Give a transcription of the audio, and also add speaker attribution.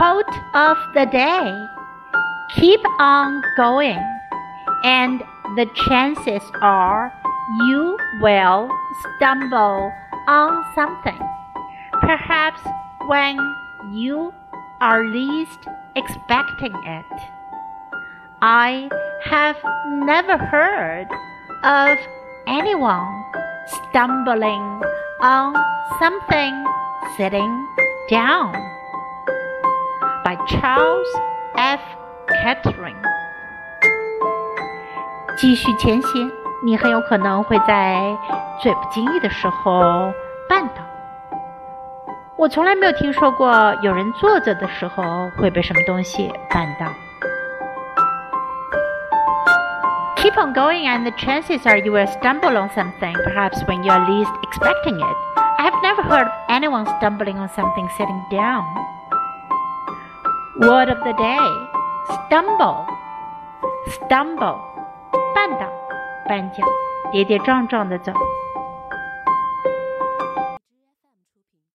Speaker 1: Quote of the day Keep on going, and the chances are you will stumble on something, perhaps when you are least expecting it. I have never heard of anyone stumbling on something sitting down By Charles F. Kettering。继续前行，你很有可能会在最不经意的时候绊倒。我从来没有听说过有人坐着的时候会被什么东西绊倒。Keep on going, and the chances are you will stumble on something, perhaps when you are least expecting it. I have never heard of anyone stumbling on something sitting down. Word of the day stumble, stumble, 绊倒、绊脚、跌跌撞撞的走。